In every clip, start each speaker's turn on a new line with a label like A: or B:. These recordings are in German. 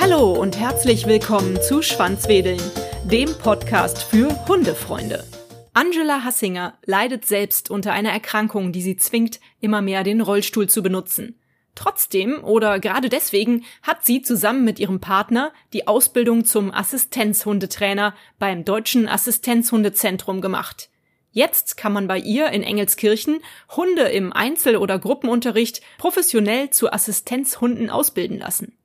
A: Hallo und herzlich willkommen zu Schwanzwedeln, dem Podcast für Hundefreunde. Angela Hassinger leidet selbst unter einer Erkrankung, die sie zwingt, immer mehr den Rollstuhl zu benutzen. Trotzdem oder gerade deswegen hat sie zusammen mit ihrem Partner die Ausbildung zum Assistenzhundetrainer beim Deutschen Assistenzhundezentrum gemacht. Jetzt kann man bei ihr in Engelskirchen Hunde im Einzel- oder Gruppenunterricht professionell zu Assistenzhunden ausbilden lassen.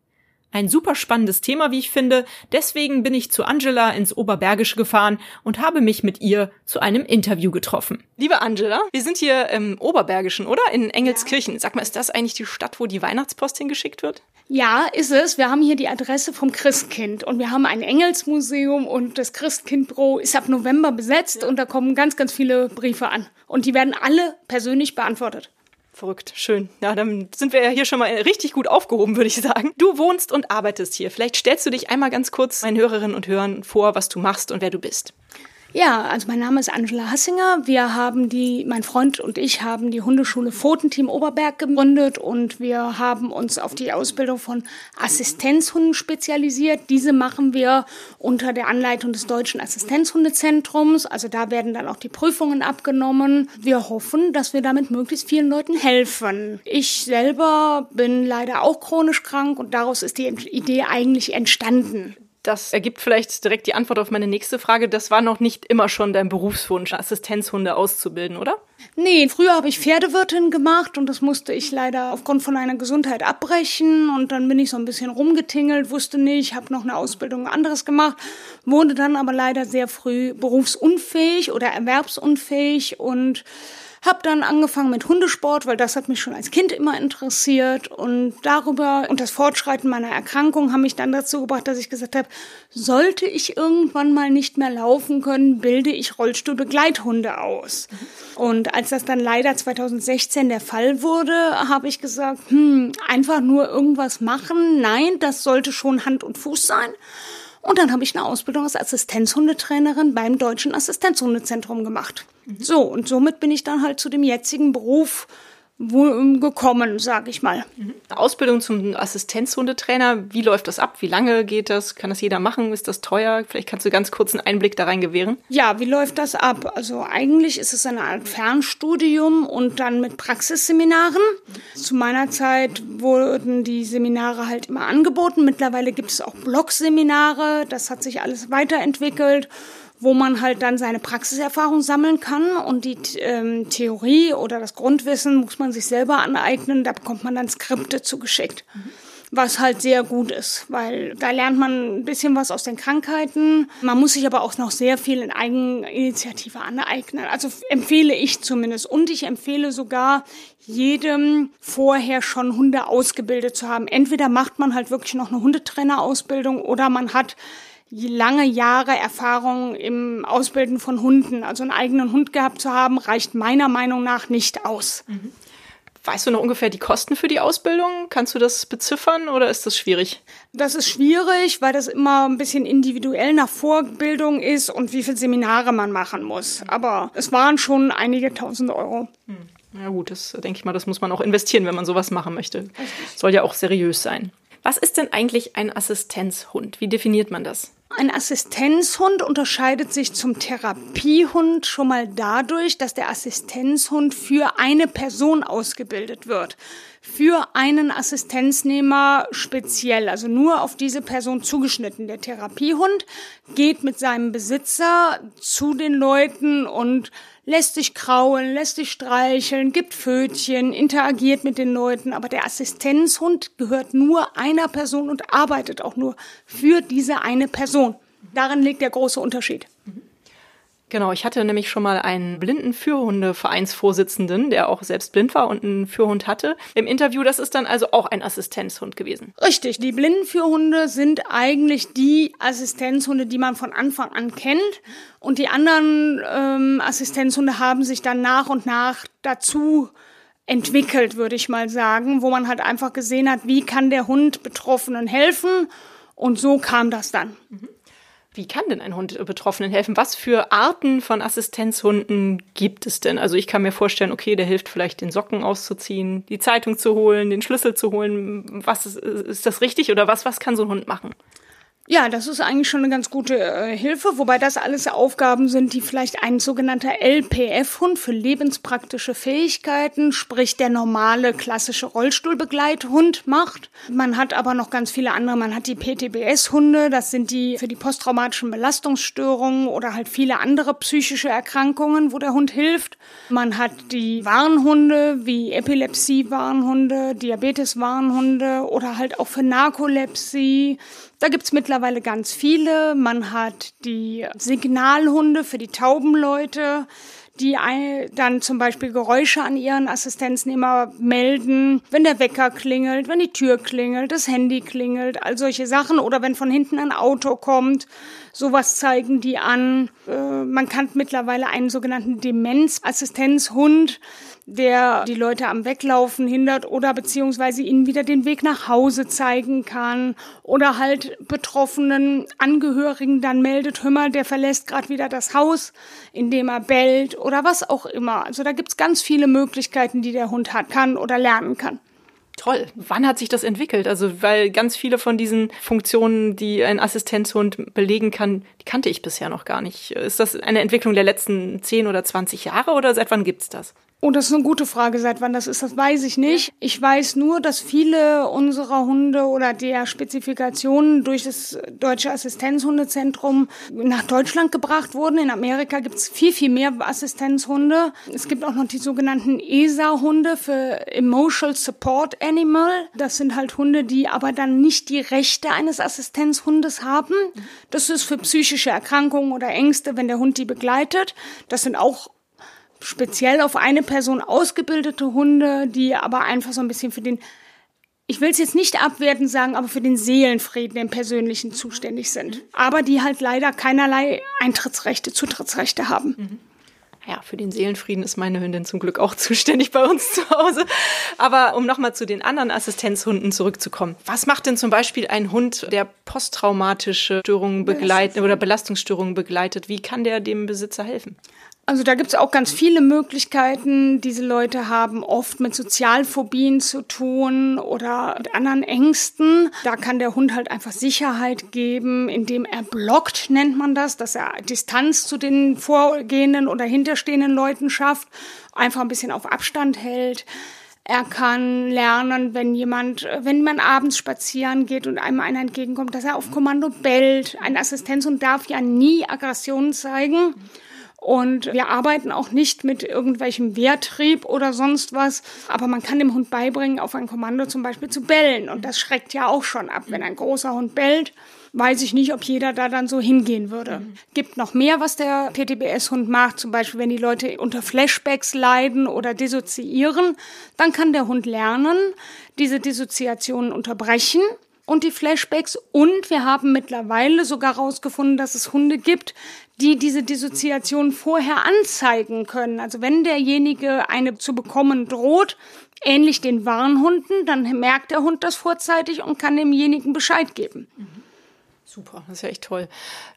A: Ein super spannendes Thema, wie ich finde. Deswegen bin ich zu Angela ins Oberbergische gefahren und habe mich mit ihr zu einem Interview getroffen. Liebe Angela, wir sind hier im Oberbergischen, oder? In Engelskirchen. Sag mal, ist das eigentlich die Stadt, wo die Weihnachtspost hingeschickt wird?
B: Ja, ist es. Wir haben hier die Adresse vom Christkind und wir haben ein Engelsmuseum und das Christkindbüro ist ab November besetzt ja. und da kommen ganz, ganz viele Briefe an. Und die werden alle persönlich beantwortet.
A: Verrückt, schön. Ja, dann sind wir ja hier schon mal richtig gut aufgehoben, würde ich sagen. Du wohnst und arbeitest hier. Vielleicht stellst du dich einmal ganz kurz meinen Hörerinnen und Hörern vor, was du machst und wer du bist.
B: Ja, also mein Name ist Angela Hassinger. Wir haben die, mein Freund und ich haben die Hundeschule Pfotenteam Oberberg gegründet und wir haben uns auf die Ausbildung von Assistenzhunden spezialisiert. Diese machen wir unter der Anleitung des Deutschen Assistenzhundezentrums. Also da werden dann auch die Prüfungen abgenommen. Wir hoffen, dass wir damit möglichst vielen Leuten helfen. Ich selber bin leider auch chronisch krank und daraus ist die Idee eigentlich entstanden.
A: Das ergibt vielleicht direkt die Antwort auf meine nächste Frage. Das war noch nicht immer schon dein Berufswunsch, Assistenzhunde auszubilden, oder?
B: Nee, früher habe ich Pferdewirtin gemacht und das musste ich leider aufgrund von einer Gesundheit abbrechen und dann bin ich so ein bisschen rumgetingelt, wusste nicht, habe noch eine Ausbildung anderes gemacht, wurde dann aber leider sehr früh berufsunfähig oder erwerbsunfähig und hab dann angefangen mit Hundesport, weil das hat mich schon als Kind immer interessiert und darüber und das Fortschreiten meiner Erkrankung haben mich dann dazu gebracht, dass ich gesagt habe, sollte ich irgendwann mal nicht mehr laufen können, bilde ich Rollstuhlbegleithunde aus. Und als das dann leider 2016 der Fall wurde, habe ich gesagt, hm, einfach nur irgendwas machen, nein, das sollte schon Hand und Fuß sein. Und dann habe ich eine Ausbildung als Assistenzhundetrainerin beim Deutschen Assistenzhundezentrum gemacht. Mhm. So, und somit bin ich dann halt zu dem jetzigen Beruf gekommen, sage ich mal.
A: Mhm. Ausbildung zum Assistenzhundetrainer, wie läuft das ab? Wie lange geht das? Kann das jeder machen? Ist das teuer? Vielleicht kannst du ganz kurz einen Einblick da rein gewähren.
B: Ja, wie läuft das ab? Also eigentlich ist es eine Art Fernstudium und dann mit Praxisseminaren. Zu meiner Zeit wurden die Seminare halt immer angeboten. Mittlerweile gibt es auch Blogseminare. Das hat sich alles weiterentwickelt wo man halt dann seine Praxiserfahrung sammeln kann und die ähm, Theorie oder das Grundwissen muss man sich selber aneignen. Da bekommt man dann Skripte zugeschickt. Mhm. Was halt sehr gut ist, weil da lernt man ein bisschen was aus den Krankheiten. Man muss sich aber auch noch sehr viel in Eigeninitiative aneignen. Also empfehle ich zumindest. Und ich empfehle sogar jedem vorher schon Hunde ausgebildet zu haben. Entweder macht man halt wirklich noch eine Hundetrainerausbildung oder man hat lange Jahre Erfahrung im Ausbilden von Hunden. Also einen eigenen Hund gehabt zu haben, reicht meiner Meinung nach nicht aus. Mhm.
A: Weißt du noch ungefähr die Kosten für die Ausbildung? Kannst du das beziffern oder ist das schwierig?
B: Das ist schwierig, weil das immer ein bisschen individuell nach Vorbildung ist und wie viele Seminare man machen muss. Aber es waren schon einige tausend Euro. Hm.
A: Ja gut, das denke ich mal, das muss man auch investieren, wenn man sowas machen möchte. Soll ja auch seriös sein. Was ist denn eigentlich ein Assistenzhund? Wie definiert man das?
B: Ein Assistenzhund unterscheidet sich zum Therapiehund schon mal dadurch, dass der Assistenzhund für eine Person ausgebildet wird. Für einen Assistenznehmer speziell, also nur auf diese Person zugeschnitten. Der Therapiehund geht mit seinem Besitzer zu den Leuten und lässt sich kraulen, lässt sich streicheln, gibt Fötchen, interagiert mit den Leuten, aber der Assistenzhund gehört nur einer Person und arbeitet auch nur für diese eine Person. Darin liegt der große Unterschied.
A: Genau, ich hatte nämlich schon mal einen blinden Führhunde-Vereinsvorsitzenden, der auch selbst blind war und einen Führhund hatte. Im Interview, das ist dann also auch ein Assistenzhund gewesen.
B: Richtig, die blinden Führhunde sind eigentlich die Assistenzhunde, die man von Anfang an kennt. Und die anderen ähm, Assistenzhunde haben sich dann nach und nach dazu entwickelt, würde ich mal sagen, wo man halt einfach gesehen hat, wie kann der Hund Betroffenen helfen. Und so kam das dann.
A: Mhm. Wie kann denn ein Hund Betroffenen helfen? Was für Arten von Assistenzhunden gibt es denn? Also ich kann mir vorstellen, okay, der hilft vielleicht den Socken auszuziehen, die Zeitung zu holen, den Schlüssel zu holen. Was ist, ist das richtig oder was, was kann so ein Hund machen?
B: Ja, das ist eigentlich schon eine ganz gute äh, Hilfe, wobei das alles Aufgaben sind, die vielleicht ein sogenannter LPF-Hund für lebenspraktische Fähigkeiten, sprich der normale klassische Rollstuhlbegleithund macht. Man hat aber noch ganz viele andere. Man hat die PTBS-Hunde, das sind die für die posttraumatischen Belastungsstörungen oder halt viele andere psychische Erkrankungen, wo der Hund hilft. Man hat die Warnhunde wie Epilepsie-Warnhunde, Diabetes-Warnhunde oder halt auch für Narkolepsie da gibt's mittlerweile ganz viele. Man hat die Signalhunde für die Taubenleute, die dann zum Beispiel Geräusche an ihren Assistenznehmer melden, wenn der Wecker klingelt, wenn die Tür klingelt, das Handy klingelt, all solche Sachen oder wenn von hinten ein Auto kommt. Sowas zeigen die an. Äh, man kann mittlerweile einen sogenannten Demenzassistenzhund der die Leute am Weglaufen hindert oder beziehungsweise ihnen wieder den Weg nach Hause zeigen kann oder halt betroffenen Angehörigen dann meldet, hör mal, der verlässt gerade wieder das Haus, indem er bellt oder was auch immer. Also da gibt's ganz viele Möglichkeiten, die der Hund hat, kann oder lernen kann.
A: Toll. Wann hat sich das entwickelt? Also, weil ganz viele von diesen Funktionen, die ein Assistenzhund belegen kann, die kannte ich bisher noch gar nicht. Ist das eine Entwicklung der letzten 10 oder 20 Jahre oder seit wann gibt's das?
B: Oh, das ist eine gute Frage. Seit wann das ist, das weiß ich nicht. Ich weiß nur, dass viele unserer Hunde oder der Spezifikationen durch das Deutsche Assistenzhundezentrum nach Deutschland gebracht wurden. In Amerika gibt es viel, viel mehr Assistenzhunde. Es gibt auch noch die sogenannten ESA-Hunde für Emotional Support Animal. Das sind halt Hunde, die aber dann nicht die Rechte eines Assistenzhundes haben. Das ist für psychische Erkrankungen oder Ängste, wenn der Hund die begleitet. Das sind auch speziell auf eine Person ausgebildete Hunde, die aber einfach so ein bisschen für den, ich will es jetzt nicht abwertend sagen, aber für den Seelenfrieden im Persönlichen zuständig sind. Aber die halt leider keinerlei Eintrittsrechte, Zutrittsrechte haben.
A: Mhm. Ja, für den Seelenfrieden ist meine Hündin zum Glück auch zuständig bei uns zu Hause. Aber um nochmal zu den anderen Assistenzhunden zurückzukommen. Was macht denn zum Beispiel ein Hund, der posttraumatische Störungen begleitet oder Belastungsstörungen begleitet? Wie kann der dem Besitzer helfen?
B: Also da gibt es auch ganz viele Möglichkeiten. Diese Leute haben oft mit Sozialphobien zu tun oder mit anderen Ängsten. Da kann der Hund halt einfach Sicherheit geben, indem er blockt, nennt man das, dass er Distanz zu den vorgehenden oder hinterstehenden Leuten schafft, einfach ein bisschen auf Abstand hält. Er kann lernen, wenn jemand, wenn man abends spazieren geht und einem einer entgegenkommt, dass er auf Kommando bellt. Ein Assistenzhund darf ja nie Aggressionen zeigen. Und wir arbeiten auch nicht mit irgendwelchem Wehrtrieb oder sonst was. Aber man kann dem Hund beibringen, auf ein Kommando zum Beispiel zu bellen. Und das schreckt ja auch schon ab. Wenn ein großer Hund bellt, weiß ich nicht, ob jeder da dann so hingehen würde. Mhm. Gibt noch mehr, was der PTBS-Hund macht. Zum Beispiel, wenn die Leute unter Flashbacks leiden oder dissoziieren, dann kann der Hund lernen, diese Dissoziationen unterbrechen und die Flashbacks. Und wir haben mittlerweile sogar herausgefunden, dass es Hunde gibt, die diese Dissoziation vorher anzeigen können. Also wenn derjenige eine zu bekommen droht, ähnlich den Warnhunden, dann merkt der Hund das vorzeitig und kann demjenigen Bescheid geben. Mhm.
A: Super, das ist ja echt toll.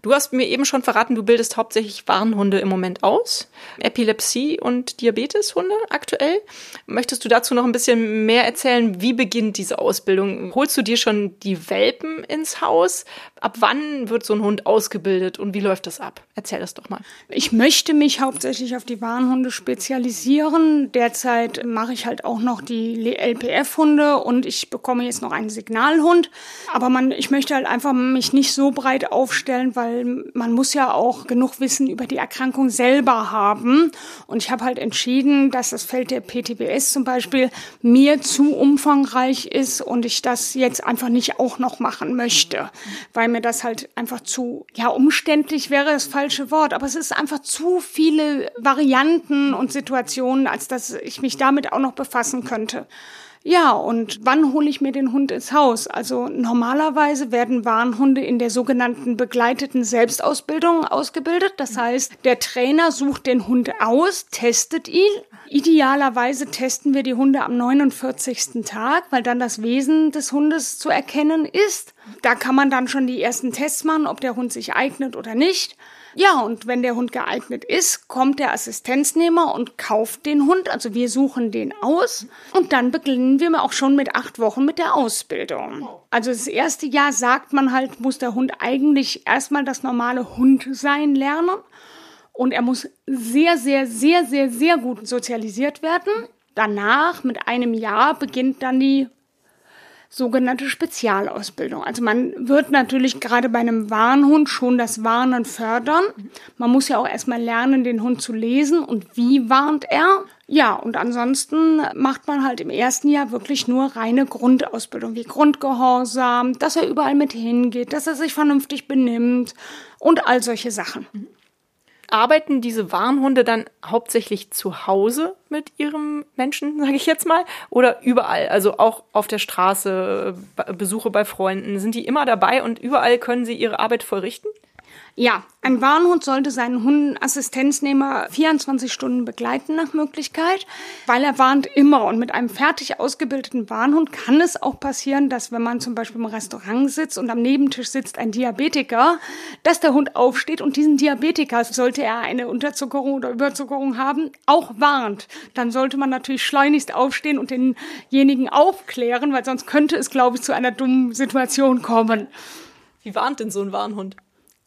A: Du hast mir eben schon verraten, du bildest hauptsächlich Warnhunde im Moment aus. Epilepsie- und Diabeteshunde aktuell. Möchtest du dazu noch ein bisschen mehr erzählen? Wie beginnt diese Ausbildung? Holst du dir schon die Welpen ins Haus? Ab wann wird so ein Hund ausgebildet und wie läuft das ab? Erzähl das doch mal.
B: Ich möchte mich hauptsächlich auf die Warnhunde spezialisieren. Derzeit mache ich halt auch noch die LPF-Hunde und ich bekomme jetzt noch einen Signalhund. Aber man, ich möchte halt einfach mich nicht so breit aufstellen, weil man muss ja auch genug Wissen über die Erkrankung selber haben. Und ich habe halt entschieden, dass das Feld der PTBS zum Beispiel mir zu umfangreich ist und ich das jetzt einfach nicht auch noch machen möchte, weil weil mir das halt einfach zu, ja, umständlich wäre das falsche Wort, aber es ist einfach zu viele Varianten und Situationen, als dass ich mich damit auch noch befassen könnte. Ja, und wann hole ich mir den Hund ins Haus? Also normalerweise werden Warnhunde in der sogenannten begleiteten Selbstausbildung ausgebildet. Das heißt, der Trainer sucht den Hund aus, testet ihn. Idealerweise testen wir die Hunde am 49. Tag, weil dann das Wesen des Hundes zu erkennen ist. Da kann man dann schon die ersten Tests machen, ob der Hund sich eignet oder nicht. Ja, und wenn der Hund geeignet ist, kommt der Assistenznehmer und kauft den Hund. Also wir suchen den aus. Und dann beginnen wir auch schon mit acht Wochen mit der Ausbildung. Also das erste Jahr sagt man halt, muss der Hund eigentlich erstmal das normale Hund sein lernen. Und er muss sehr, sehr, sehr, sehr, sehr gut sozialisiert werden. Danach, mit einem Jahr, beginnt dann die sogenannte Spezialausbildung. Also man wird natürlich gerade bei einem Warnhund schon das Warnen fördern. Man muss ja auch erstmal lernen, den Hund zu lesen und wie warnt er. Ja, und ansonsten macht man halt im ersten Jahr wirklich nur reine Grundausbildung, wie Grundgehorsam, dass er überall mit hingeht, dass er sich vernünftig benimmt und all solche Sachen.
A: Arbeiten diese Warnhunde dann hauptsächlich zu Hause mit ihrem Menschen, sage ich jetzt mal, oder überall? Also auch auf der Straße, Besuche bei Freunden, sind die immer dabei und überall können sie ihre Arbeit vollrichten?
B: Ja, ein Warnhund sollte seinen Hundenassistenznehmer 24 Stunden begleiten nach Möglichkeit, weil er warnt immer. Und mit einem fertig ausgebildeten Warnhund kann es auch passieren, dass wenn man zum Beispiel im Restaurant sitzt und am Nebentisch sitzt ein Diabetiker, dass der Hund aufsteht und diesen Diabetiker, sollte er eine Unterzuckerung oder Überzuckerung haben, auch warnt. Dann sollte man natürlich schleunigst aufstehen und denjenigen aufklären, weil sonst könnte es, glaube ich, zu einer dummen Situation kommen.
A: Wie warnt denn so ein Warnhund?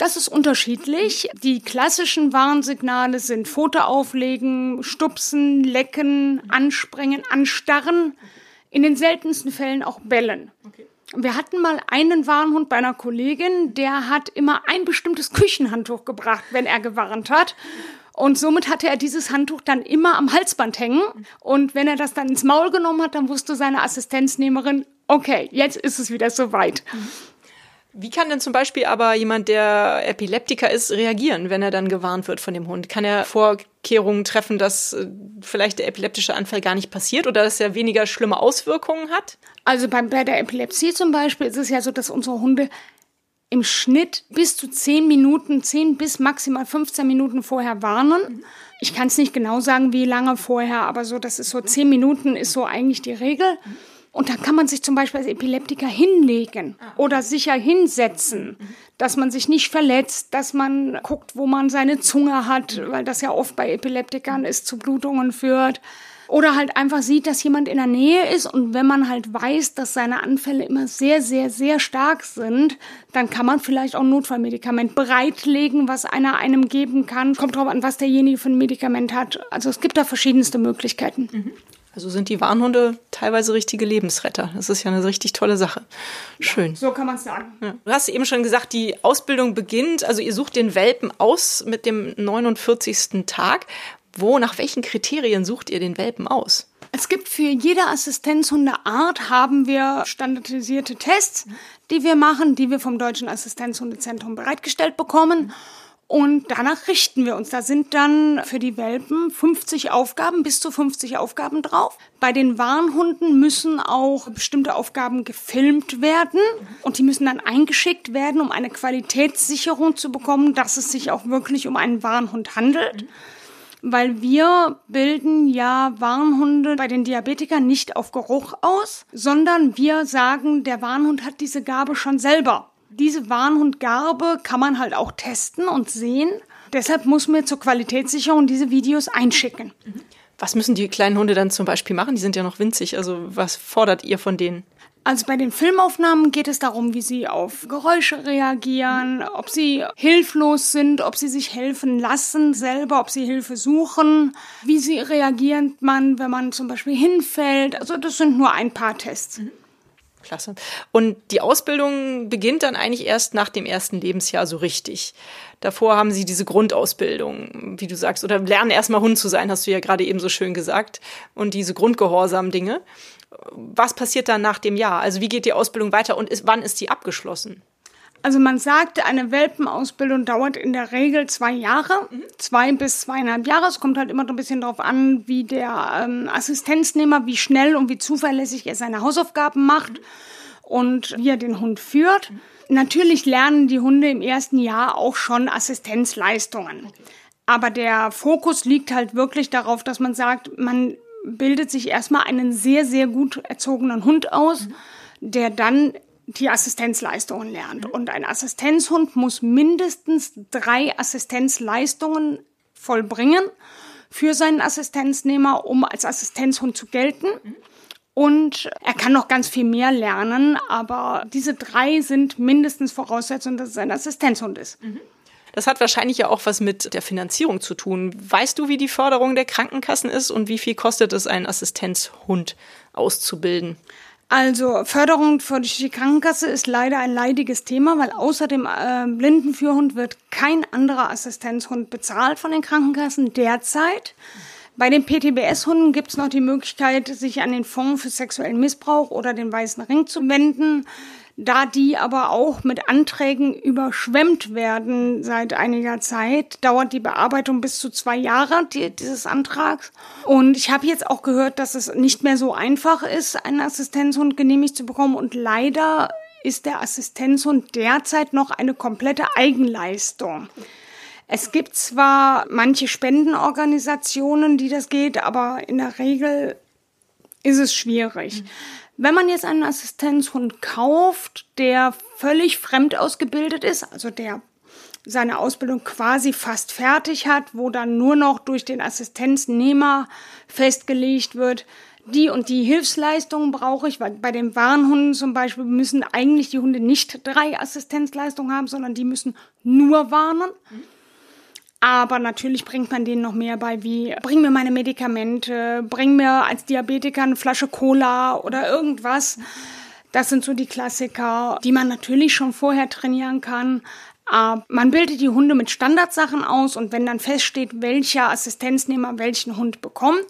B: Das ist unterschiedlich. Die klassischen Warnsignale sind Foto auflegen, stupsen, lecken, anspringen, anstarren. In den seltensten Fällen auch bellen. Okay. Wir hatten mal einen Warnhund bei einer Kollegin, der hat immer ein bestimmtes Küchenhandtuch gebracht, wenn er gewarnt hat. Und somit hatte er dieses Handtuch dann immer am Halsband hängen. Und wenn er das dann ins Maul genommen hat, dann wusste seine Assistenznehmerin, okay, jetzt ist es wieder soweit. Mhm.
A: Wie kann denn zum Beispiel aber jemand, der Epileptiker ist, reagieren, wenn er dann gewarnt wird von dem Hund? Kann er Vorkehrungen treffen, dass äh, vielleicht der epileptische Anfall gar nicht passiert oder dass er weniger schlimme Auswirkungen hat?
B: Also bei, bei der Epilepsie zum Beispiel ist es ja so, dass unsere Hunde im Schnitt bis zu 10 Minuten, 10 bis maximal 15 Minuten vorher warnen. Ich kann es nicht genau sagen, wie lange vorher, aber so, das ist so 10 Minuten ist so eigentlich die Regel. Und dann kann man sich zum Beispiel als Epileptiker hinlegen ah, oder sicher hinsetzen, dass man sich nicht verletzt, dass man guckt, wo man seine Zunge hat, weil das ja oft bei Epileptikern ist, zu Blutungen führt. Oder halt einfach sieht, dass jemand in der Nähe ist und wenn man halt weiß, dass seine Anfälle immer sehr, sehr, sehr stark sind, dann kann man vielleicht auch ein Notfallmedikament bereitlegen, was einer einem geben kann. Kommt drauf an, was derjenige für ein Medikament hat. Also es gibt da verschiedenste Möglichkeiten.
A: Mhm. Also sind die Warnhunde teilweise richtige Lebensretter. Das ist ja eine richtig tolle Sache. Schön. Ja,
B: so kann man es sagen.
A: Ja. Du hast eben schon gesagt, die Ausbildung beginnt. Also ihr sucht den Welpen aus mit dem 49. Tag. Wo, nach welchen Kriterien sucht ihr den Welpen aus?
B: Es gibt für jede Assistenzhundeart haben wir standardisierte Tests, die wir machen, die wir vom Deutschen Assistenzhundezentrum bereitgestellt bekommen. Und danach richten wir uns. Da sind dann für die Welpen 50 Aufgaben, bis zu 50 Aufgaben drauf. Bei den Warnhunden müssen auch bestimmte Aufgaben gefilmt werden und die müssen dann eingeschickt werden, um eine Qualitätssicherung zu bekommen, dass es sich auch wirklich um einen Warnhund handelt. Weil wir bilden ja Warnhunde bei den Diabetikern nicht auf Geruch aus, sondern wir sagen, der Warnhund hat diese Gabe schon selber diese Warnhundgarbe kann man halt auch testen und sehen. Deshalb muss man zur Qualitätssicherung diese Videos einschicken.
A: Was müssen die kleinen Hunde dann zum Beispiel machen? Die sind ja noch winzig. Also was fordert ihr von denen?
B: Also bei den Filmaufnahmen geht es darum, wie sie auf Geräusche reagieren, ob sie hilflos sind, ob sie sich helfen lassen selber, ob sie Hilfe suchen, wie sie reagieren man, wenn man zum Beispiel hinfällt. Also das sind nur ein paar Tests. Mhm.
A: Klasse. Und die Ausbildung beginnt dann eigentlich erst nach dem ersten Lebensjahr so richtig. Davor haben sie diese Grundausbildung, wie du sagst, oder lernen erstmal Hund zu sein, hast du ja gerade eben so schön gesagt. Und diese Grundgehorsam-Dinge. Was passiert dann nach dem Jahr? Also wie geht die Ausbildung weiter und ist, wann ist die abgeschlossen?
B: Also man sagt, eine Welpenausbildung dauert in der Regel zwei Jahre, mhm. zwei bis zweieinhalb Jahre. Es kommt halt immer ein bisschen darauf an, wie der ähm, Assistenznehmer, wie schnell und wie zuverlässig er seine Hausaufgaben macht mhm. und wie er den Hund führt. Mhm. Natürlich lernen die Hunde im ersten Jahr auch schon Assistenzleistungen. Aber der Fokus liegt halt wirklich darauf, dass man sagt, man bildet sich erstmal einen sehr, sehr gut erzogenen Hund aus, mhm. der dann die Assistenzleistungen lernt. Mhm. Und ein Assistenzhund muss mindestens drei Assistenzleistungen vollbringen für seinen Assistenznehmer, um als Assistenzhund zu gelten. Mhm. Und er kann noch ganz viel mehr lernen, aber diese drei sind mindestens Voraussetzung, dass es ein Assistenzhund ist. Mhm.
A: Das hat wahrscheinlich ja auch was mit der Finanzierung zu tun. Weißt du, wie die Förderung der Krankenkassen ist und wie viel kostet es, einen Assistenzhund auszubilden?
B: Also Förderung für die Krankenkasse ist leider ein leidiges Thema, weil außer dem äh, Blindenführhund wird kein anderer Assistenzhund bezahlt von den Krankenkassen derzeit. Bei den PTBS-Hunden gibt es noch die Möglichkeit, sich an den Fonds für sexuellen Missbrauch oder den Weißen Ring zu wenden. Da die aber auch mit Anträgen überschwemmt werden seit einiger Zeit, dauert die Bearbeitung bis zu zwei Jahre die, dieses Antrags. Und ich habe jetzt auch gehört, dass es nicht mehr so einfach ist, einen Assistenzhund genehmigt zu bekommen. Und leider ist der Assistenzhund derzeit noch eine komplette Eigenleistung. Es gibt zwar manche Spendenorganisationen, die das geht, aber in der Regel ist es schwierig. Mhm. Wenn man jetzt einen Assistenzhund kauft, der völlig fremd ausgebildet ist, also der seine Ausbildung quasi fast fertig hat, wo dann nur noch durch den Assistenznehmer festgelegt wird, die und die Hilfsleistungen brauche ich, weil bei den Warnhunden zum Beispiel müssen eigentlich die Hunde nicht drei Assistenzleistungen haben, sondern die müssen nur warnen. Mhm. Aber natürlich bringt man denen noch mehr bei, wie bring mir meine Medikamente, bring mir als Diabetiker eine Flasche Cola oder irgendwas. Das sind so die Klassiker, die man natürlich schon vorher trainieren kann. Aber man bildet die Hunde mit Standardsachen aus und wenn dann feststeht, welcher Assistenznehmer welchen Hund bekommt,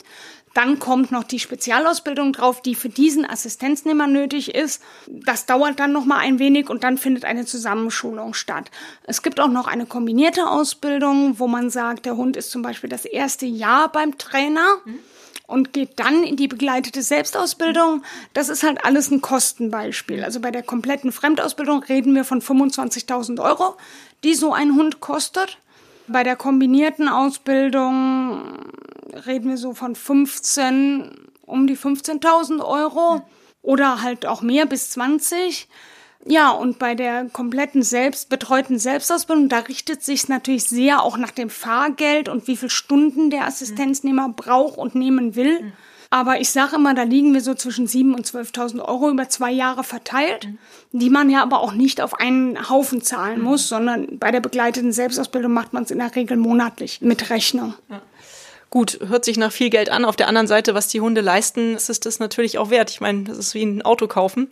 B: dann kommt noch die Spezialausbildung drauf, die für diesen Assistenznehmer nötig ist. Das dauert dann noch mal ein wenig und dann findet eine Zusammenschulung statt. Es gibt auch noch eine kombinierte Ausbildung, wo man sagt, der Hund ist zum Beispiel das erste Jahr beim Trainer. Und geht dann in die begleitete Selbstausbildung. Das ist halt alles ein Kostenbeispiel. Also bei der kompletten Fremdausbildung reden wir von 25.000 Euro, die so ein Hund kostet. Bei der kombinierten Ausbildung reden wir so von 15, um die 15.000 Euro oder halt auch mehr bis 20. Ja, und bei der kompletten selbst betreuten Selbstausbildung, da richtet sich natürlich sehr auch nach dem Fahrgeld und wie viele Stunden der Assistenznehmer braucht und nehmen will. Mhm. Aber ich sage immer, da liegen wir so zwischen 7.000 und 12.000 Euro über zwei Jahre verteilt, mhm. die man ja aber auch nicht auf einen Haufen zahlen mhm. muss, sondern bei der begleiteten Selbstausbildung macht man es in der Regel monatlich mit Rechnung. Ja.
A: Gut, hört sich nach viel Geld an. Auf der anderen Seite, was die Hunde leisten, ist es das natürlich auch wert. Ich meine, das ist wie ein Auto kaufen,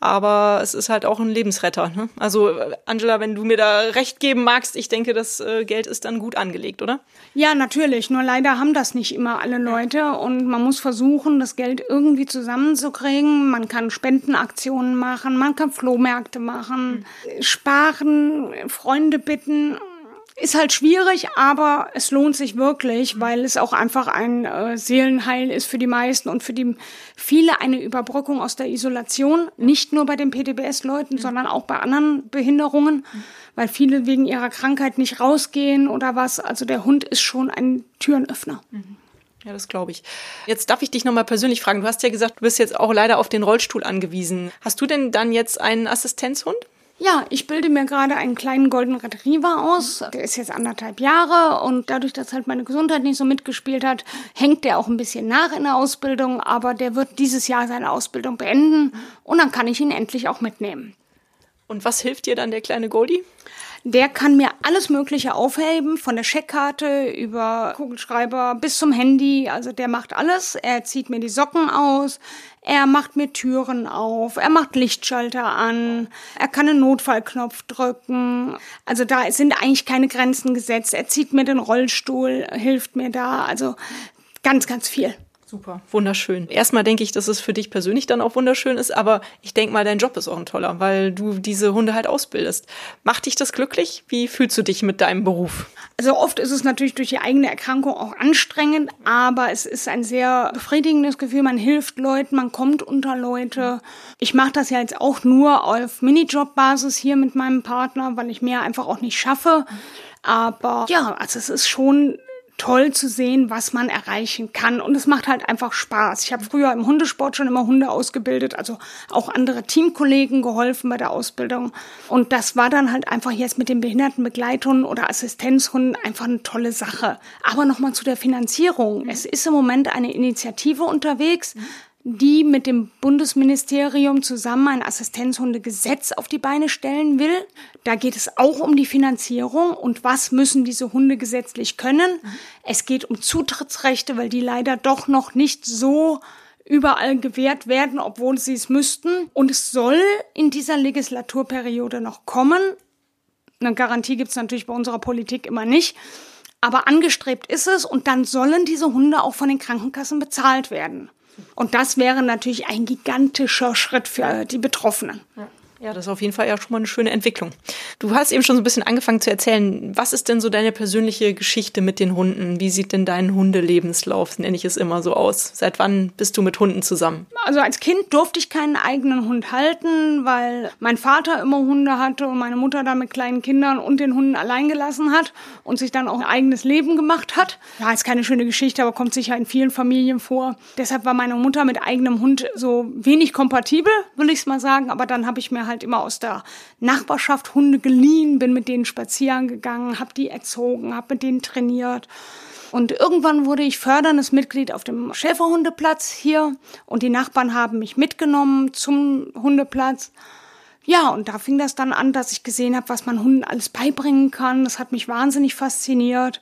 A: aber es ist halt auch ein Lebensretter. Ne? Also Angela, wenn du mir da recht geben magst, ich denke, das äh, Geld ist dann gut angelegt, oder?
B: Ja, natürlich. Nur leider haben das nicht immer alle Leute und man muss versuchen, das Geld irgendwie zusammenzukriegen. Man kann Spendenaktionen machen, man kann Flohmärkte machen, mhm. sparen, Freunde bitten ist halt schwierig, aber es lohnt sich wirklich, weil es auch einfach ein äh, Seelenheil ist für die meisten und für die viele eine Überbrückung aus der Isolation, nicht nur bei den PTBS-Leuten, mhm. sondern auch bei anderen Behinderungen, mhm. weil viele wegen ihrer Krankheit nicht rausgehen oder was. Also der Hund ist schon ein Türenöffner.
A: Mhm. Ja, das glaube ich. Jetzt darf ich dich nochmal persönlich fragen. Du hast ja gesagt, du bist jetzt auch leider auf den Rollstuhl angewiesen. Hast du denn dann jetzt einen Assistenzhund?
B: Ja, ich bilde mir gerade einen kleinen Golden Retriever aus. Der ist jetzt anderthalb Jahre und dadurch, dass halt meine Gesundheit nicht so mitgespielt hat, hängt der auch ein bisschen nach in der Ausbildung, aber der wird dieses Jahr seine Ausbildung beenden und dann kann ich ihn endlich auch mitnehmen.
A: Und was hilft dir dann der kleine Goldie?
B: Der kann mir alles Mögliche aufheben, von der Scheckkarte über Kugelschreiber bis zum Handy. Also der macht alles. Er zieht mir die Socken aus. Er macht mir Türen auf. Er macht Lichtschalter an. Er kann einen Notfallknopf drücken. Also da sind eigentlich keine Grenzen gesetzt. Er zieht mir den Rollstuhl, hilft mir da. Also ganz, ganz viel.
A: Super, wunderschön. Erstmal denke ich, dass es für dich persönlich dann auch wunderschön ist, aber ich denke mal, dein Job ist auch ein toller, weil du diese Hunde halt ausbildest. Macht dich das glücklich? Wie fühlst du dich mit deinem Beruf?
B: Also oft ist es natürlich durch die eigene Erkrankung auch anstrengend, aber es ist ein sehr befriedigendes Gefühl. Man hilft Leuten, man kommt unter Leute. Ich mache das ja jetzt auch nur auf Minijob-Basis hier mit meinem Partner, weil ich mehr einfach auch nicht schaffe. Aber ja, also es ist schon toll zu sehen, was man erreichen kann. Und es macht halt einfach Spaß. Ich habe früher im Hundesport schon immer Hunde ausgebildet, also auch andere Teamkollegen geholfen bei der Ausbildung. Und das war dann halt einfach jetzt mit den Behindertenbegleitungen oder Assistenzhunden einfach eine tolle Sache. Aber nochmal zu der Finanzierung. Es ist im Moment eine Initiative unterwegs die mit dem Bundesministerium zusammen ein Assistenzhundegesetz auf die Beine stellen will. Da geht es auch um die Finanzierung und was müssen diese Hunde gesetzlich können. Es geht um Zutrittsrechte, weil die leider doch noch nicht so überall gewährt werden, obwohl sie es müssten. Und es soll in dieser Legislaturperiode noch kommen. Eine Garantie gibt es natürlich bei unserer Politik immer nicht. Aber angestrebt ist es und dann sollen diese Hunde auch von den Krankenkassen bezahlt werden. Und das wäre natürlich ein gigantischer Schritt für die Betroffenen.
A: Ja. Ja, das ist auf jeden Fall ja schon mal eine schöne Entwicklung. Du hast eben schon so ein bisschen angefangen zu erzählen. Was ist denn so deine persönliche Geschichte mit den Hunden? Wie sieht denn dein Hundelebenslauf, nenne ich es immer so aus? Seit wann bist du mit Hunden zusammen?
B: Also als Kind durfte ich keinen eigenen Hund halten, weil mein Vater immer Hunde hatte und meine Mutter da mit kleinen Kindern und den Hunden allein gelassen hat und sich dann auch ein eigenes Leben gemacht hat. Ja, ist keine schöne Geschichte, aber kommt sicher in vielen Familien vor. Deshalb war meine Mutter mit eigenem Hund so wenig kompatibel, will ich es mal sagen. Aber dann habe ich mir halt immer aus der Nachbarschaft Hunde geliehen, bin mit denen spazieren gegangen, habe die erzogen, habe mit denen trainiert. Und irgendwann wurde ich förderndes Mitglied auf dem Schäferhundeplatz hier und die Nachbarn haben mich mitgenommen zum Hundeplatz. Ja, und da fing das dann an, dass ich gesehen habe, was man Hunden alles beibringen kann. Das hat mich wahnsinnig fasziniert.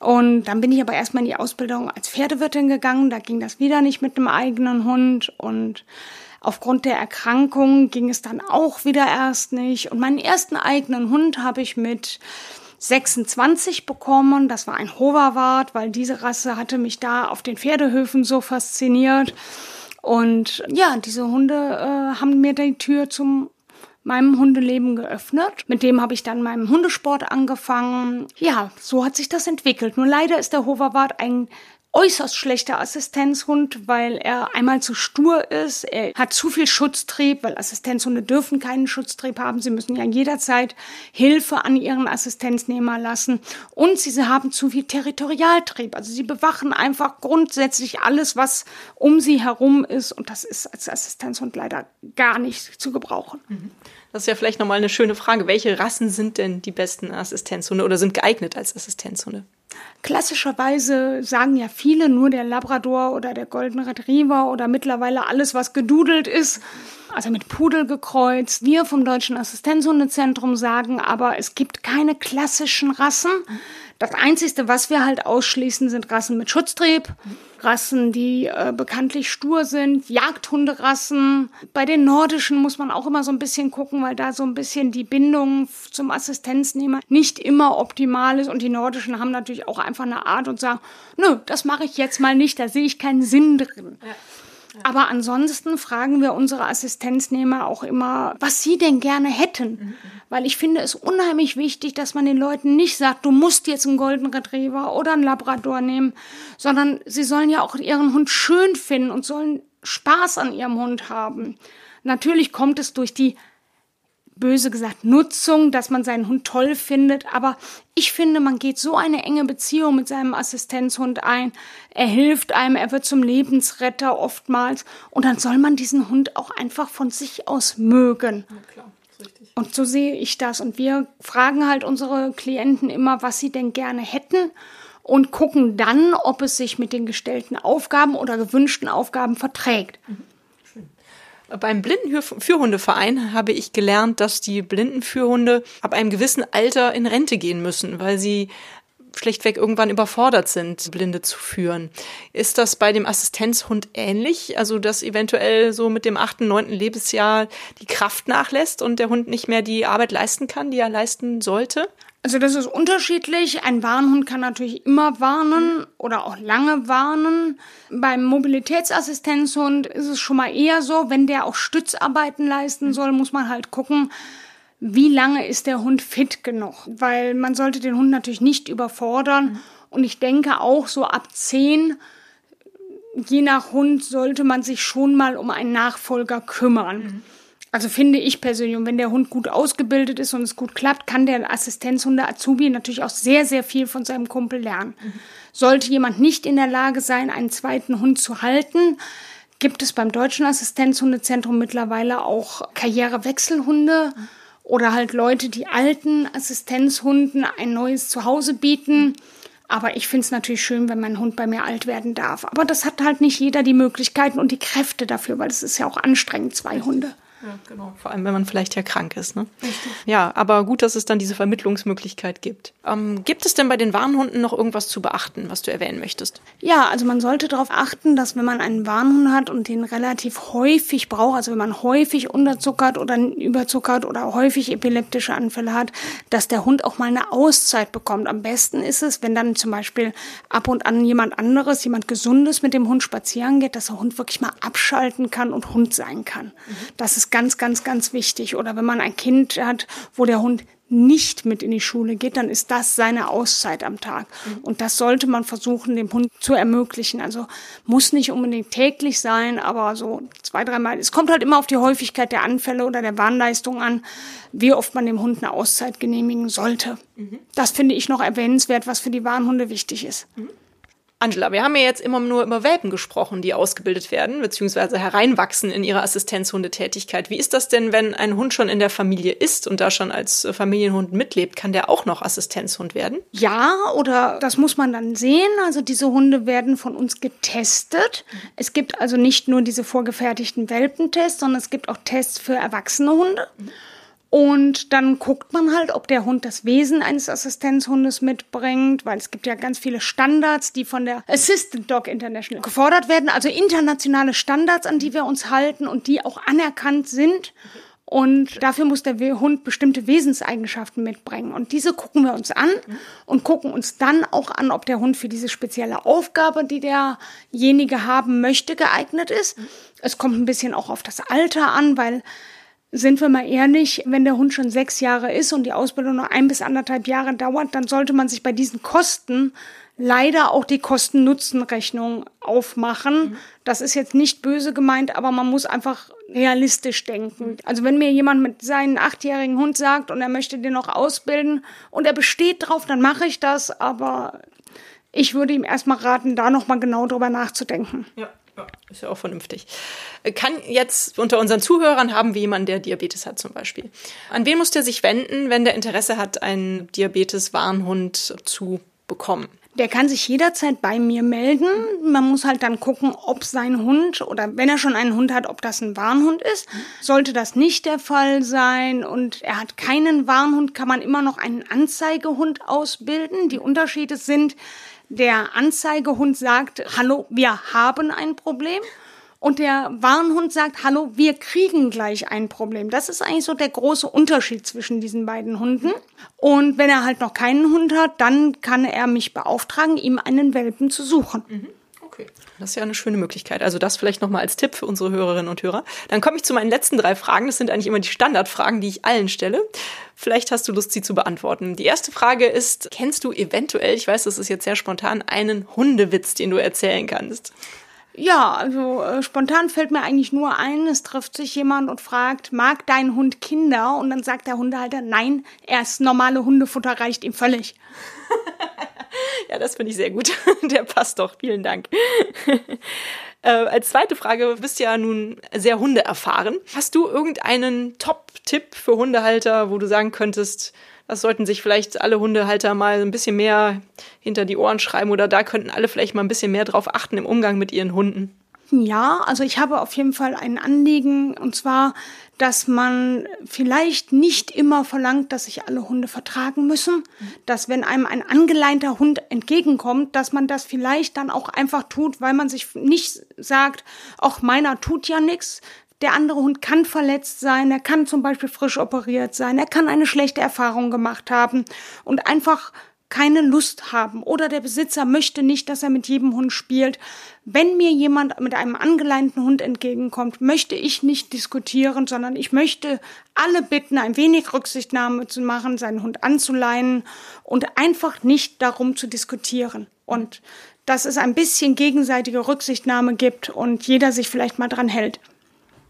B: Und dann bin ich aber erstmal in die Ausbildung als Pferdewirtin gegangen. Da ging das wieder nicht mit einem eigenen Hund. Und Aufgrund der Erkrankung ging es dann auch wieder erst nicht. Und meinen ersten eigenen Hund habe ich mit 26 bekommen. Das war ein Hoverwart, weil diese Rasse hatte mich da auf den Pferdehöfen so fasziniert. Und ja, diese Hunde äh, haben mir die Tür zum meinem Hundeleben geöffnet. Mit dem habe ich dann meinen Hundesport angefangen. Ja, so hat sich das entwickelt. Nur leider ist der Hoverwart ein äußerst schlechter Assistenzhund, weil er einmal zu stur ist. Er hat zu viel Schutztrieb, weil Assistenzhunde dürfen keinen Schutztrieb haben. Sie müssen ja jederzeit Hilfe an ihren Assistenznehmer lassen. Und sie haben zu viel Territorialtrieb. Also sie bewachen einfach grundsätzlich alles, was um sie herum ist. Und das ist als Assistenzhund leider gar nicht zu gebrauchen.
A: Mhm. Das ist ja vielleicht nochmal eine schöne Frage. Welche Rassen sind denn die besten Assistenzhunde oder sind geeignet als Assistenzhunde?
B: Klassischerweise sagen ja viele nur der Labrador oder der Golden Retriever oder mittlerweile alles, was gedudelt ist, also mit Pudel gekreuzt. Wir vom Deutschen Assistenzhundezentrum sagen aber, es gibt keine klassischen Rassen. Das Einzige, was wir halt ausschließen, sind Rassen mit Schutztrieb, Rassen, die äh, bekanntlich stur sind, Jagdhunderassen. Bei den nordischen muss man auch immer so ein bisschen gucken, weil da so ein bisschen die Bindung zum Assistenznehmer nicht immer optimal ist. Und die nordischen haben natürlich auch einfach eine Art und sagen, nö, das mache ich jetzt mal nicht, da sehe ich keinen Sinn drin. Ja. Aber ansonsten fragen wir unsere Assistenznehmer auch immer, was sie denn gerne hätten. Mhm. Weil ich finde es unheimlich wichtig, dass man den Leuten nicht sagt, du musst jetzt einen Golden Retriever oder einen Labrador nehmen, sondern sie sollen ja auch ihren Hund schön finden und sollen Spaß an ihrem Hund haben. Natürlich kommt es durch die böse gesagt Nutzung, dass man seinen Hund toll findet. Aber ich finde, man geht so eine enge Beziehung mit seinem Assistenzhund ein. Er hilft einem, er wird zum Lebensretter oftmals. Und dann soll man diesen Hund auch einfach von sich aus mögen. Ja, klar. Und so sehe ich das. Und wir fragen halt unsere Klienten immer, was sie denn gerne hätten und gucken dann, ob es sich mit den gestellten Aufgaben oder gewünschten Aufgaben verträgt. Mhm.
A: Beim Blindenführhundeverein habe ich gelernt, dass die Blindenführhunde ab einem gewissen Alter in Rente gehen müssen, weil sie schlichtweg irgendwann überfordert sind, Blinde zu führen. Ist das bei dem Assistenzhund ähnlich? Also, dass eventuell so mit dem achten, neunten Lebensjahr die Kraft nachlässt und der Hund nicht mehr die Arbeit leisten kann, die er leisten sollte?
B: Also das ist unterschiedlich. Ein Warnhund kann natürlich immer warnen oder auch lange warnen. Beim Mobilitätsassistenzhund ist es schon mal eher so, wenn der auch Stützarbeiten leisten soll, muss man halt gucken, wie lange ist der Hund fit genug. Weil man sollte den Hund natürlich nicht überfordern. Und ich denke auch so ab zehn, je nach Hund, sollte man sich schon mal um einen Nachfolger kümmern. Also finde ich persönlich, und wenn der Hund gut ausgebildet ist und es gut klappt, kann der Assistenzhunde Azubi natürlich auch sehr, sehr viel von seinem Kumpel lernen. Mhm. Sollte jemand nicht in der Lage sein, einen zweiten Hund zu halten, gibt es beim Deutschen Assistenzhundezentrum mittlerweile auch Karrierewechselhunde mhm. oder halt Leute, die alten Assistenzhunden ein neues Zuhause bieten. Aber ich finde es natürlich schön, wenn mein Hund bei mir alt werden darf. Aber das hat halt nicht jeder die Möglichkeiten und die Kräfte dafür, weil es ist ja auch anstrengend, zwei Hunde.
A: Ja, genau. Vor allem, wenn man vielleicht ja krank ist. Ne? Richtig. Ja, aber gut, dass es dann diese Vermittlungsmöglichkeit gibt. Ähm, gibt es denn bei den Warnhunden noch irgendwas zu beachten, was du erwähnen möchtest?
B: Ja, also man sollte darauf achten, dass wenn man einen Warnhund hat und den relativ häufig braucht, also wenn man häufig unterzuckert oder überzuckert oder häufig epileptische Anfälle hat, dass der Hund auch mal eine Auszeit bekommt. Am besten ist es, wenn dann zum Beispiel ab und an jemand anderes, jemand Gesundes mit dem Hund spazieren geht, dass der Hund wirklich mal abschalten kann und Hund sein kann. Mhm. Das ist ganz, ganz, ganz wichtig. Oder wenn man ein Kind hat, wo der Hund nicht mit in die Schule geht, dann ist das seine Auszeit am Tag. Mhm. Und das sollte man versuchen, dem Hund zu ermöglichen. Also muss nicht unbedingt täglich sein, aber so zwei, dreimal. Es kommt halt immer auf die Häufigkeit der Anfälle oder der Warnleistung an, wie oft man dem Hund eine Auszeit genehmigen sollte. Mhm. Das finde ich noch erwähnenswert, was für die Warnhunde wichtig ist. Mhm.
A: Angela, wir haben ja jetzt immer nur über Welpen gesprochen, die ausgebildet werden, beziehungsweise hereinwachsen in ihre Assistenzhundetätigkeit. Wie ist das denn, wenn ein Hund schon in der Familie ist und da schon als Familienhund mitlebt? Kann der auch noch Assistenzhund werden?
B: Ja, oder das muss man dann sehen. Also diese Hunde werden von uns getestet. Es gibt also nicht nur diese vorgefertigten Welpentests, sondern es gibt auch Tests für erwachsene Hunde. Mhm. Und dann guckt man halt, ob der Hund das Wesen eines Assistenzhundes mitbringt, weil es gibt ja ganz viele Standards, die von der Assistant Dog International gefordert werden, also internationale Standards, an die wir uns halten und die auch anerkannt sind. Und dafür muss der Hund bestimmte Wesenseigenschaften mitbringen. Und diese gucken wir uns an und gucken uns dann auch an, ob der Hund für diese spezielle Aufgabe, die derjenige haben möchte, geeignet ist. Es kommt ein bisschen auch auf das Alter an, weil sind wir mal ehrlich, wenn der Hund schon sechs Jahre ist und die Ausbildung nur ein bis anderthalb Jahre dauert, dann sollte man sich bei diesen Kosten leider auch die Kosten-Nutzen-Rechnung aufmachen. Das ist jetzt nicht böse gemeint, aber man muss einfach realistisch denken. Also wenn mir jemand mit seinem achtjährigen Hund sagt und er möchte den noch ausbilden und er besteht drauf, dann mache ich das, aber ich würde ihm erstmal raten, da nochmal genau drüber nachzudenken.
A: Ja. Ist ja auch vernünftig. Kann jetzt unter unseren Zuhörern haben wir jemanden, der Diabetes hat zum Beispiel. An wen muss der sich wenden, wenn der Interesse hat, einen Diabetes-Warnhund zu bekommen?
B: Der kann sich jederzeit bei mir melden. Man muss halt dann gucken, ob sein Hund oder wenn er schon einen Hund hat, ob das ein Warnhund ist. Sollte das nicht der Fall sein und er hat keinen Warnhund, kann man immer noch einen Anzeigehund ausbilden. Die Unterschiede sind, der Anzeigehund sagt, hallo, wir haben ein Problem. Und der Warnhund sagt, hallo, wir kriegen gleich ein Problem. Das ist eigentlich so der große Unterschied zwischen diesen beiden Hunden. Und wenn er halt noch keinen Hund hat, dann kann er mich beauftragen, ihm einen Welpen zu suchen.
A: Mhm. Okay. Das ist ja eine schöne Möglichkeit. Also das vielleicht nochmal als Tipp für unsere Hörerinnen und Hörer. Dann komme ich zu meinen letzten drei Fragen. Das sind eigentlich immer die Standardfragen, die ich allen stelle. Vielleicht hast du Lust, sie zu beantworten. Die erste Frage ist, kennst du eventuell, ich weiß, das ist jetzt sehr spontan, einen Hundewitz, den du erzählen kannst?
B: Ja, also äh, spontan fällt mir eigentlich nur ein, es trifft sich jemand und fragt, mag dein Hund Kinder? Und dann sagt der Hundehalter, nein, erst normale Hundefutter reicht ihm völlig.
A: Ja, das finde ich sehr gut. Der passt doch. Vielen Dank. Äh, als zweite Frage, du bist ja nun sehr hundeerfahren. Hast du irgendeinen Top-Tipp für Hundehalter, wo du sagen könntest, das sollten sich vielleicht alle Hundehalter mal ein bisschen mehr hinter die Ohren schreiben oder da könnten alle vielleicht mal ein bisschen mehr drauf achten im Umgang mit ihren Hunden?
B: Ja, also ich habe auf jeden Fall ein Anliegen und zwar, dass man vielleicht nicht immer verlangt, dass sich alle Hunde vertragen müssen, dass wenn einem ein angeleinter Hund entgegenkommt, dass man das vielleicht dann auch einfach tut, weil man sich nicht sagt, auch meiner tut ja nichts, der andere Hund kann verletzt sein, er kann zum Beispiel frisch operiert sein, er kann eine schlechte Erfahrung gemacht haben. Und einfach keine Lust haben oder der Besitzer möchte nicht, dass er mit jedem Hund spielt. Wenn mir jemand mit einem angeleinten Hund entgegenkommt, möchte ich nicht diskutieren, sondern ich möchte alle bitten, ein wenig Rücksichtnahme zu machen, seinen Hund anzuleihen und einfach nicht darum zu diskutieren. Und dass es ein bisschen gegenseitige Rücksichtnahme gibt und jeder sich vielleicht mal dran hält.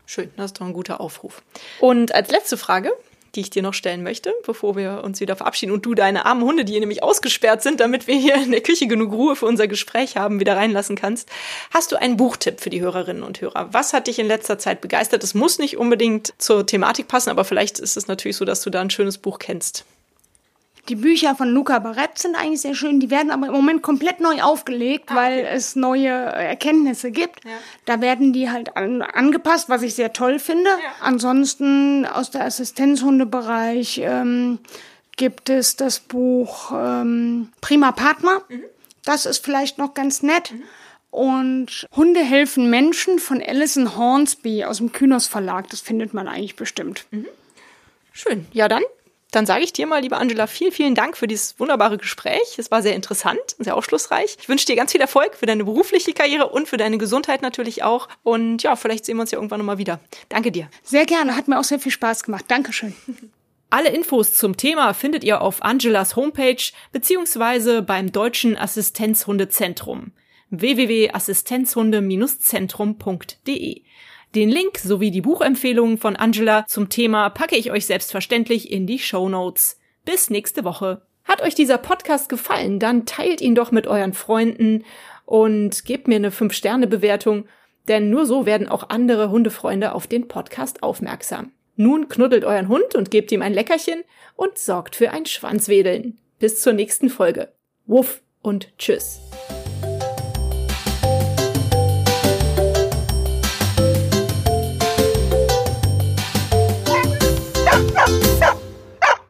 A: Schön, das ist doch ein guter Aufruf. Und als letzte Frage, die ich dir noch stellen möchte, bevor wir uns wieder verabschieden und du deine armen Hunde, die hier nämlich ausgesperrt sind, damit wir hier in der Küche genug Ruhe für unser Gespräch haben, wieder reinlassen kannst. Hast du einen Buchtipp für die Hörerinnen und Hörer? Was hat dich in letzter Zeit begeistert? Es muss nicht unbedingt zur Thematik passen, aber vielleicht ist es natürlich so, dass du da ein schönes Buch kennst.
B: Die Bücher von Luca Barrett sind eigentlich sehr schön. Die werden aber im Moment komplett neu aufgelegt, ah, weil es neue Erkenntnisse gibt. Ja. Da werden die halt an, angepasst, was ich sehr toll finde. Ja. Ansonsten aus der Assistenzhundebereich ähm, gibt es das Buch ähm, Prima Partner. Mhm. Das ist vielleicht noch ganz nett. Mhm. Und Hunde helfen Menschen von Alison Hornsby aus dem Kynos Verlag. Das findet man eigentlich bestimmt. Mhm.
A: Schön. Ja, dann dann sage ich dir mal, liebe Angela, vielen, vielen Dank für dieses wunderbare Gespräch. Es war sehr interessant, sehr aufschlussreich. Ich wünsche dir ganz viel Erfolg für deine berufliche Karriere und für deine Gesundheit natürlich auch. Und ja, vielleicht sehen wir uns ja irgendwann nochmal wieder. Danke dir.
B: Sehr gerne, hat mir auch sehr viel Spaß gemacht. Dankeschön.
A: Alle Infos zum Thema findet ihr auf Angelas Homepage beziehungsweise beim Deutschen Assistenzhundezentrum www.assistenzhunde-zentrum.de. Den Link sowie die Buchempfehlungen von Angela zum Thema packe ich euch selbstverständlich in die Show Notes. Bis nächste Woche. Hat euch dieser Podcast gefallen, dann teilt ihn doch mit euren Freunden und gebt mir eine 5-Sterne-Bewertung, denn nur so werden auch andere Hundefreunde auf den Podcast aufmerksam. Nun knuddelt euren Hund und gebt ihm ein Leckerchen und sorgt für ein Schwanzwedeln. Bis zur nächsten Folge. Wuff und tschüss.